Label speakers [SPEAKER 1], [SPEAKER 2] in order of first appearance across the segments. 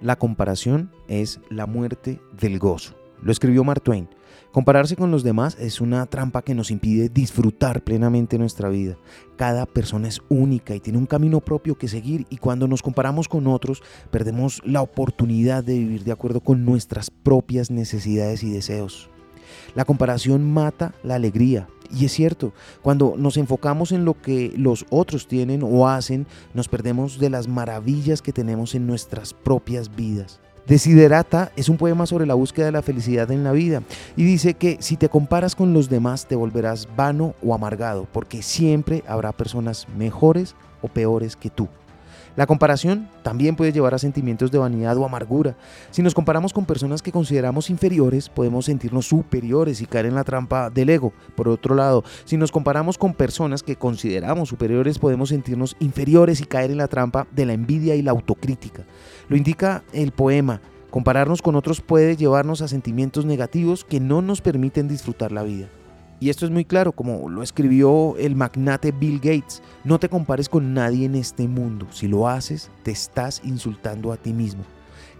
[SPEAKER 1] La comparación es la muerte del gozo. Lo escribió Mark Twain. Compararse con los demás es una trampa que nos impide disfrutar plenamente nuestra vida. Cada persona es única y tiene un camino propio que seguir y cuando nos comparamos con otros perdemos la oportunidad de vivir de acuerdo con nuestras propias necesidades y deseos. La comparación mata la alegría. Y es cierto, cuando nos enfocamos en lo que los otros tienen o hacen, nos perdemos de las maravillas que tenemos en nuestras propias vidas. Desiderata es un poema sobre la búsqueda de la felicidad en la vida y dice que si te comparas con los demás te volverás vano o amargado porque siempre habrá personas mejores o peores que tú. La comparación también puede llevar a sentimientos de vanidad o amargura. Si nos comparamos con personas que consideramos inferiores, podemos sentirnos superiores y caer en la trampa del ego. Por otro lado, si nos comparamos con personas que consideramos superiores, podemos sentirnos inferiores y caer en la trampa de la envidia y la autocrítica. Lo indica el poema. Compararnos con otros puede llevarnos a sentimientos negativos que no nos permiten disfrutar la vida. Y esto es muy claro, como lo escribió el magnate Bill Gates, no te compares con nadie en este mundo. Si lo haces, te estás insultando a ti mismo.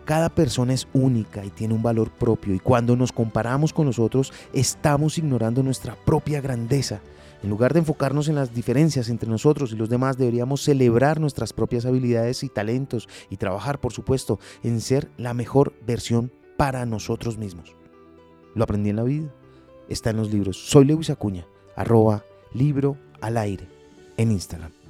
[SPEAKER 1] Cada persona es única y tiene un valor propio y cuando nos comparamos con los otros estamos ignorando nuestra propia grandeza. En lugar de enfocarnos en las diferencias entre nosotros y los demás, deberíamos celebrar nuestras propias habilidades y talentos y trabajar, por supuesto, en ser la mejor versión para nosotros mismos. Lo aprendí en la vida está en los libros. Soy Lewis Acuña, arroba libro al aire en Instagram.